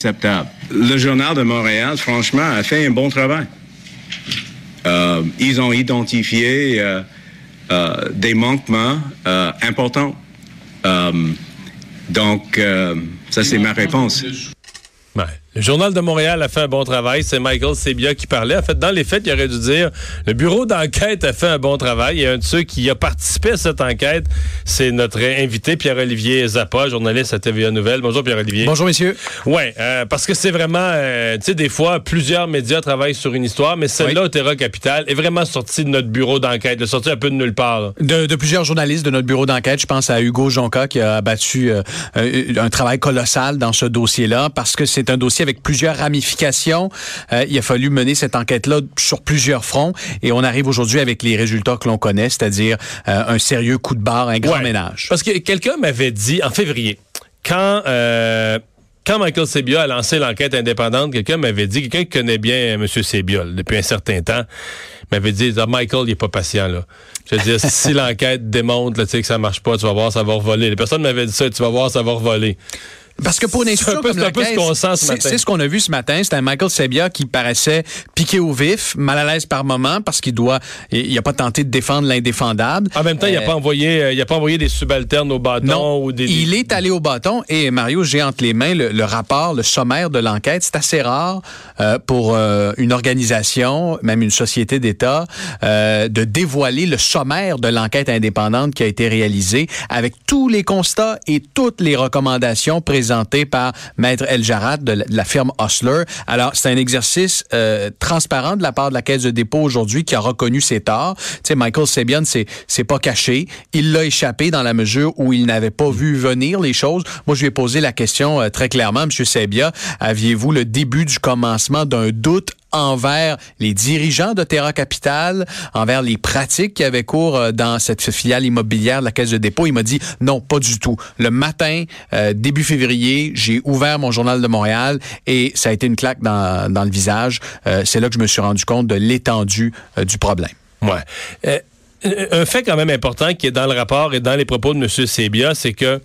acceptable. Le Journal de Montréal, franchement, a fait un bon travail. Euh, ils ont identifié euh, euh, des manquements importants. donc, ça, c'est ma réponse. Le Journal de Montréal a fait un bon travail. C'est Michael Sebia qui parlait. En fait, dans les faits, il aurait dû dire le bureau d'enquête a fait un bon travail. Et un de ceux qui a participé à cette enquête, c'est notre invité Pierre-Olivier Zappa, journaliste à TVA Nouvelle. Bonjour Pierre-Olivier. Bonjour messieurs. Ouais, euh, parce que c'est vraiment, euh, tu sais, des fois, plusieurs médias travaillent sur une histoire, mais celle-là, oui. Terra Capital, est vraiment sortie de notre bureau d'enquête, est sortie un peu de nulle part. De, de, plusieurs journalistes de notre bureau d'enquête. Je pense à Hugo Jonca qui a abattu euh, un travail colossal dans ce dossier-là parce que c'est un dossier avec plusieurs ramifications. Euh, il a fallu mener cette enquête-là sur plusieurs fronts et on arrive aujourd'hui avec les résultats que l'on connaît, c'est-à-dire euh, un sérieux coup de barre, un grand ouais, ménage. Parce que quelqu'un m'avait dit en février, quand euh, quand Michael Sebia a lancé l'enquête indépendante, quelqu'un m'avait dit, quelqu'un qui connaît bien M. Sebia depuis un certain temps, m'avait dit, ah, Michael, il est pas patient là. Je veux dire, si l'enquête démontre là, que ça marche pas, tu vas voir, ça va revoler. Les personnes m'avaient dit ça, tu vas voir, ça va revoler. Parce que pour une institution comme la Caisse, c'est ce qu'on a vu ce matin. C'était un Michael Sebia qui paraissait piqué au vif, mal à l'aise par moment parce qu'il doit, il a pas tenté de défendre l'indéfendable. En même temps, euh, il a pas envoyé, euh, il a pas envoyé des subalternes au bâton non, ou des. Il est allé au bâton et Mario, j'ai entre les mains le, le rapport, le sommaire de l'enquête. C'est assez rare euh, pour euh, une organisation, même une société d'État, euh, de dévoiler le sommaire de l'enquête indépendante qui a été réalisée avec tous les constats et toutes les recommandations présentées présenté par Maître El Jarad de la firme Osler. Alors, c'est un exercice euh, transparent de la part de la Caisse de dépôt aujourd'hui qui a reconnu ses torts. Tu sais, Michael Sebian, c'est c'est pas caché. Il l'a échappé dans la mesure où il n'avait pas vu venir les choses. Moi, je lui ai posé la question euh, très clairement, Monsieur Sebia, aviez-vous le début du commencement d'un doute envers les dirigeants de Terra Capital, envers les pratiques qui avaient cours dans cette filiale immobilière de la Caisse de dépôt. Il m'a dit non, pas du tout. Le matin, euh, début février, j'ai ouvert mon journal de Montréal et ça a été une claque dans, le visage. Euh, c'est là que je me suis rendu compte de l'étendue euh, du problème. Ouais. un fait quand même important qui est dans le rapport et dans les propos de M. Sebia, c'est que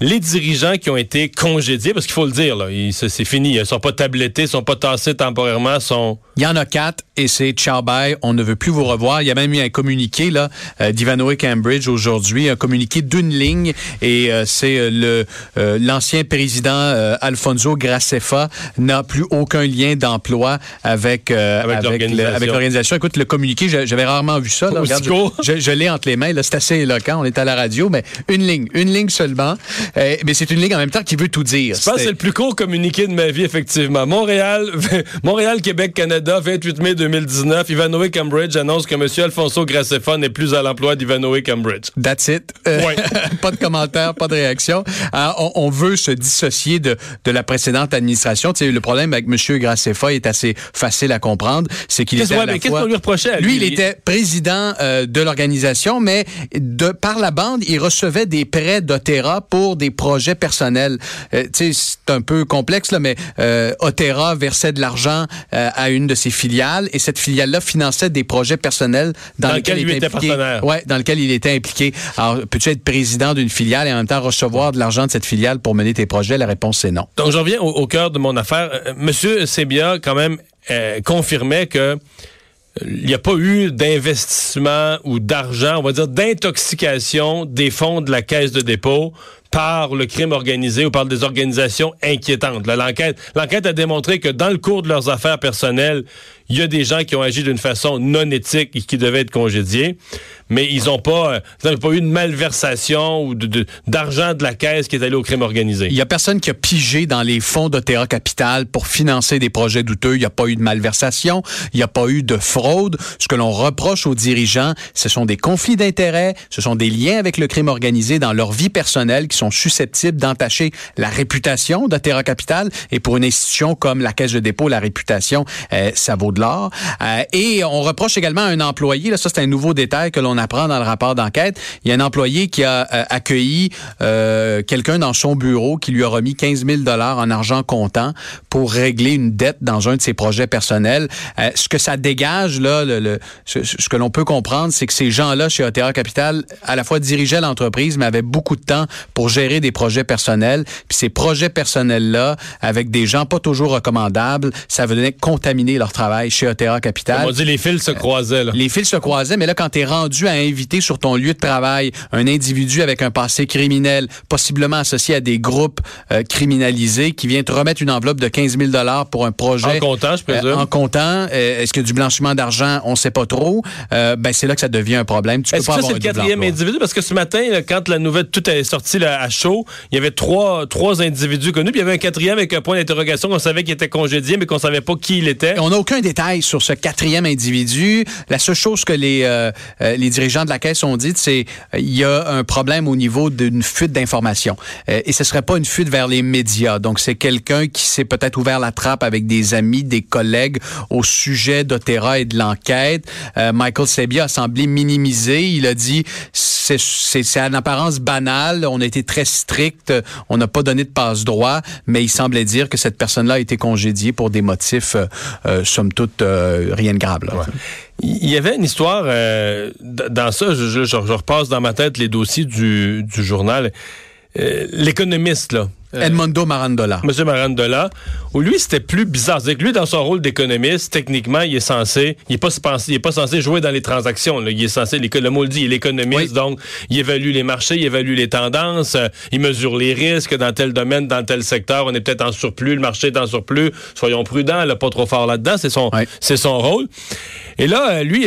les dirigeants qui ont été congédiés, parce qu'il faut le dire, là, c'est fini, ils sont pas tablettés, ils sont pas tassés temporairement, sont... Il y en a quatre et c'est ciao bye, on ne veut plus vous revoir. Il y a même eu un communiqué là euh, d'Ivanoé Cambridge aujourd'hui, un communiqué d'une ligne et euh, c'est euh, le euh, l'ancien président euh, Alfonso Gracefa n'a plus aucun lien d'emploi avec avec, avec l'organisation. Écoute, le communiqué, j'avais rarement vu ça. Là, regarde, je, je, je l'ai entre les mains. Là, c'est assez éloquent. On est à la radio, mais une ligne, une ligne seulement. Euh, mais c'est une ligne en même temps qui veut tout dire. Je pense que c'est le plus court communiqué de ma vie, effectivement. Montréal, Montréal, Québec, Canada, 28 mai 2019. Ivanoé Cambridge annonce que M. Alfonso Gracefa n'est plus à l'emploi d'Ivanoé Cambridge. That's it. Euh, ouais. pas de commentaire, pas de réaction. Euh, on, on, veut se dissocier de, de la précédente administration. Tu sais, le problème avec M. Gracefa est assez facile à comprendre. C'est qu'il était ouais, fois... lui reprochait à lui? Lui, il était président euh, de l'organisation, mais de par la bande, il recevait des prêts d'Otera pour des projets personnels. Euh, tu sais, c'est un peu complexe, là, mais euh, Otera versait de l'argent euh, à une de ses filiales et cette filiale-là finançait des projets personnels dans, dans lesquels lequel il était impliqué. Partenaire. Ouais, dans lequel il était impliqué. Alors, peux-tu être président d'une filiale et en même temps recevoir de l'argent de cette filiale pour mener tes projets? La réponse, c'est non. Donc, je reviens au, au cœur de mon affaire. Monsieur Sebia, quand même, confirmait que il n'y a pas eu d'investissement ou d'argent, on va dire d'intoxication des fonds de la caisse de dépôt par le crime organisé ou par des organisations inquiétantes. L'enquête, l'enquête a démontré que dans le cours de leurs affaires personnelles, il y a des gens qui ont agi d'une façon non éthique et qui devaient être congédiés, mais ils n'ont pas, ils ont pas eu de malversation ou d'argent de la caisse qui est allé au crime organisé. Il y a personne qui a pigé dans les fonds de Terra Capital pour financer des projets douteux. Il n'y a pas eu de malversation, il n'y a pas eu de fraude. Ce que l'on reproche aux dirigeants, ce sont des conflits d'intérêts, ce sont des liens avec le crime organisé dans leur vie personnelle qui sont susceptibles d'entacher la réputation de Terra Capital. Et pour une institution comme la Caisse de dépôt, la réputation, euh, ça vaut de l'or. Euh, et on reproche également à un employé, là, ça c'est un nouveau détail que l'on on apprend dans le rapport d'enquête, il y a un employé qui a euh, accueilli quelqu'un dans son bureau qui lui a remis 15 000 dollars en argent comptant pour régler une dette dans un de ses projets personnels. Ce que ça dégage, là, ce, que l'on peut comprendre, c'est que ces gens-là chez OTA Capital, à la fois dirigeaient l'entreprise, mais avaient beaucoup de temps pour gérer des projets personnels. Puis ces projets personnels-là, avec des gens pas toujours recommandables, ça venait contaminer leur travail chez OTA Capital. On dit les fils se croisaient. Là. Les fils se croisaient, mais là, quand tu es rendu à inviter sur ton lieu de travail un individu avec un passé criminel, possiblement associé à des groupes euh, criminalisés, qui vient te remettre une enveloppe de 15 000 pour un projet... En comptant, je présume. Euh, en comptant. Euh, est-ce que du blanchiment d'argent? On sait pas trop. ben, c'est là que ça devient un problème. Est-ce que c'est le quatrième individu? Parce que ce matin, quand la nouvelle, tout est sorti là, à chaud, il y avait trois, trois individus connus, puis il y avait un quatrième avec un point d'interrogation qu'on savait qu'il était congédié, mais qu'on savait pas qui il était. On n'a aucun détail sur ce quatrième individu. La seule chose que les, euh, euh, les dirigeants de la Caisse ont dit, c'est qu'il y a un problème au niveau d'une fuite d'informations. Euh, et ce serait pas une fuite vers les médias. Donc, c'est quelqu'un qui s'est peut-être ouvert la trappe avec des amis, des collègues au sujet d'Otera et de l'enquête. Michael Sebia a semblé minimiser. Il a dit, c'est en apparence banal. On a été très strict. On n'a pas donné de passe-droit. Mais il semblait dire que cette personne-là a été congédiée pour des motifs, euh, somme toute, rien de grave. Il y avait une histoire euh, dans ça, je, repasse dans ma tête les dossiers du, du journal. Euh, l'économiste, là. Euh, Edmondo Marandola. Monsieur Marandola, où lui, c'était plus bizarre. C'est que lui, dans son rôle d'économiste, techniquement, il est censé, il est pas, il est pas censé jouer dans les transactions. Là. Il est censé, le mot le dit, il est l'économiste, donc il évalue les marchés, il évalue les tendances, il mesure les risques dans tel domaine, dans tel secteur. On est peut-être en surplus, le marché est en surplus. Soyons prudents, là, pas trop fort là-dedans. C'est son, c'est son rôle. Et là, euh, lui,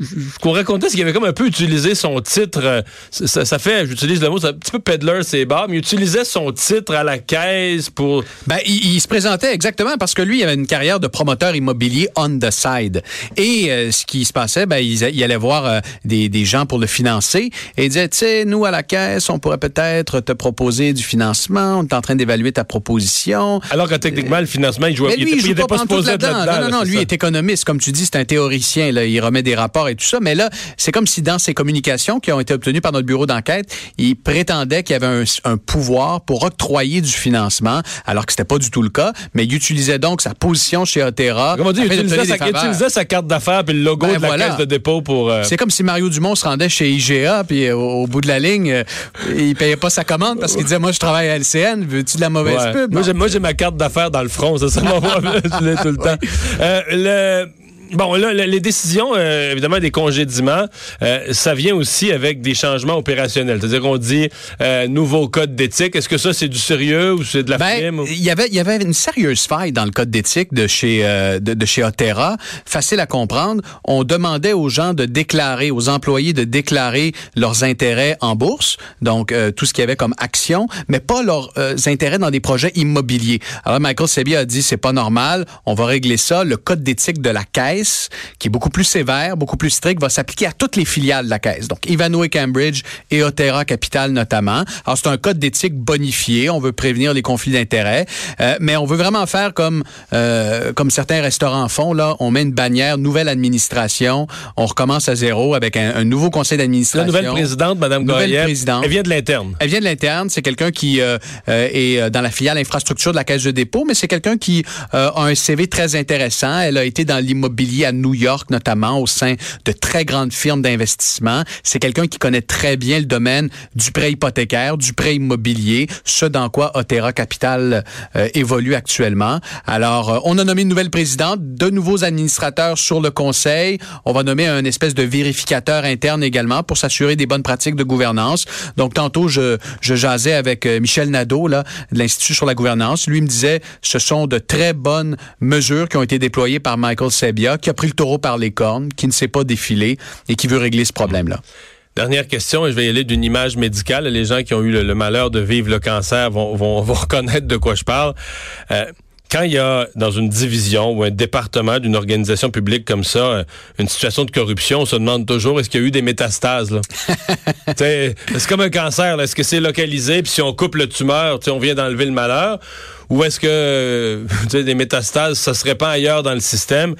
ce qu'on racontait, c'est qu'il avait comme un peu utilisé son titre. Euh, ça, ça fait, j'utilise le mot, c'est un petit peu peddler, c'est bas, mais il utilisait son titre à la caisse pour. Ben, il, se présentait exactement parce que lui, il avait une carrière de promoteur immobilier on the side. Et euh, ce qui se passait, ben, il, allait voir des, des, gens pour le financer et il disait, tu sais, nous, à la caisse, on pourrait peut-être te proposer du financement. On est en train d'évaluer ta proposition. Alors que techniquement, le financement, il jouait. lui, il, était, pas, supposé là-dedans. Non, non, non. Lui est économiste. Comme tu dis, c'est un théoricien il remet des rapports et tout ça. Mais là, c'est comme si dans ses communications qui ont été obtenues par notre bureau d'enquête, il prétendait qu'il y avait un, pouvoir pour octroyer du financement, alors que c'était pas du tout le cas. Mais il utilisait donc sa position chez Otera. Comment dire, il utilisait, sa, carte d'affaires puis le logo ben de la caisse de dépôt pour. Euh, c'est comme si Mario Dumont se rendait chez IGA puis euh, au, bout de la ligne, euh, il payait pas sa commande parce qu'il disait moi je travaille à LCN, veux-tu de la mauvaise pub? Moi j'ai ma carte d'affaires dans le front, ça ça m'envoie tout le temps. le Bon, là, les décisions, euh, évidemment, des congédiements, euh, ça vient aussi avec des changements opérationnels. C'est-à-dire qu'on dit euh, nouveau code d'éthique. Est-ce que ça, c'est du sérieux ou c'est de la ben, Il y avait, il y avait une sérieuse faille dans le code d'éthique de chez de, de, chez Otera. Facile à comprendre. On demandait aux gens de déclarer, aux employés de déclarer leurs intérêts en bourse, donc tout ce qu'il y avait comme action, mais pas leurs intérêts dans des projets immobiliers. Alors Michael Sebi a dit c'est pas normal. On va régler ça. Le code d'éthique de la caisse qui est beaucoup plus sévère, beaucoup plus strict, va s'appliquer à toutes les filiales de la Caisse. Donc, Ivanhoe Cambridge et Otera Capital notamment. Alors, c'est un code d'éthique bonifié. On veut prévenir les conflits d'intérêts. Euh, mais on veut vraiment faire comme, euh, comme certains restaurants font. Là, on met une bannière, nouvelle administration. On recommence à zéro avec un, nouveau conseil d'administration. La nouvelle présidente, Mme Goyer, elle vient de l'interne. Elle vient de l'interne. C'est quelqu'un qui euh, est dans la filiale infrastructure de la Caisse de dépôt, mais c'est quelqu'un qui a un CV très intéressant. Elle a été dans l'immobilier à New York, notamment au sein de très grandes firmes d'investissement. C'est quelqu'un qui connaît très bien le domaine du prêt hypothécaire, du prêt immobilier, ce dans quoi Otera Capital euh, évolue actuellement. Alors, euh, on a nommé une nouvelle présidente, de nouveaux administrateurs sur le conseil. On va nommer un espèce de vérificateur interne également pour s'assurer des bonnes pratiques de gouvernance. Donc, tantôt, je, je jasais avec euh, Michel Nadeau, là, de l'Institut sur la gouvernance. Lui me disait, ce sont de très bonnes mesures qui ont été déployées par Michael Sebia, qui a pris le taureau par les cornes, qui ne sait pas défiler et qui veut régler ce problème-là. Dernière question, et je vais y aller d'une image médicale. Les gens qui ont eu le, malheur de vivre le cancer vont, vont, reconnaître de quoi je parle. Euh, quand il y a dans une division ou un département d'une organisation publique comme ça euh, une situation de corruption, on se demande toujours est-ce qu'il y a eu des métastases c'est comme un cancer, est-ce que c'est localisé? Puis si on coupe le tumeur, on vient d'enlever le malheur ou est-ce que des métastases ça serait pas ailleurs dans le système?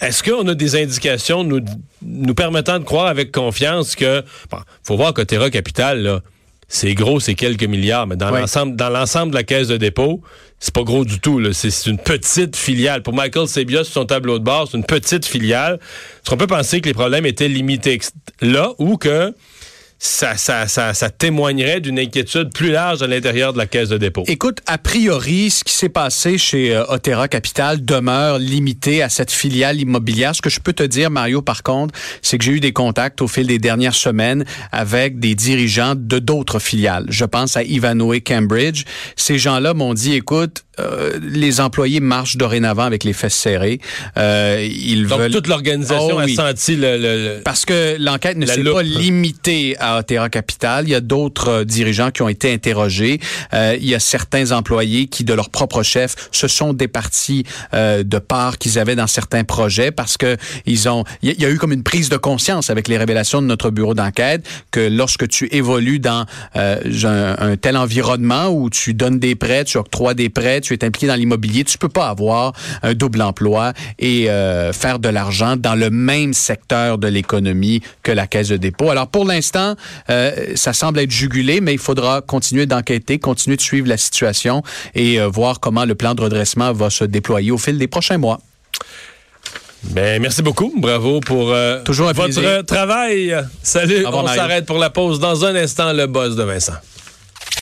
Est-ce qu'on a des indications nous, nous permettant de croire avec confiance que, bon, faut voir Terra Capital, là, c'est gros, c'est quelques milliards, mais dans l'ensemble, dans l'ensemble de la caisse de dépôt, c'est pas gros du tout. C'est une petite filiale. Pour Michael Sebia, sur son tableau de bord, c'est une petite filiale. Est-ce qu'on peut penser que les problèmes étaient limités là ou que ça, ça, ça, ça témoignerait d'une inquiétude plus large à l'intérieur de la caisse de dépôt. Écoute, a priori, ce qui s'est passé chez euh, Otera Capital demeure limité à cette filiale immobilière. Ce que je peux te dire, Mario, par contre, c'est que j'ai eu des contacts au fil des dernières semaines avec des dirigeants de d'autres filiales. Je pense à Ivanhoe Cambridge. Ces gens-là m'ont dit, écoute, euh, les employés marchent dorénavant avec les fesses serrées. Euh, ils Donc toute l'organisation oh a senti le, Parce que l'enquête ne s'est pas limitée à Terra Capital. Il y a d'autres euh, dirigeants qui ont été interrogés. Euh, il y a certains employés qui, de leur propre chef, se sont départis euh, de parts qu'ils avaient dans certains projets parce que ils ont. Il y, a eu comme une prise de conscience avec les révélations de notre bureau d'enquête que lorsque tu évolues dans euh, un, un tel environnement où tu donnes des prêts, tu octroies des prêts, tu es impliqué dans l'immobilier, tu peux pas avoir un double emploi et faire de l'argent dans le même secteur de l'économie que la caisse de dépôt. Alors pour l'instant, euh, ça semble être jugulé, mais il faudra continuer d'enquêter, continuer de suivre la situation et euh, voir comment le plan de redressement va se déployer au fil des prochains mois. Ben, merci beaucoup. Bravo pour Toujours votre travail. Salut. On s'arrête pour la pause. Dans un instant, le boss de Vincent.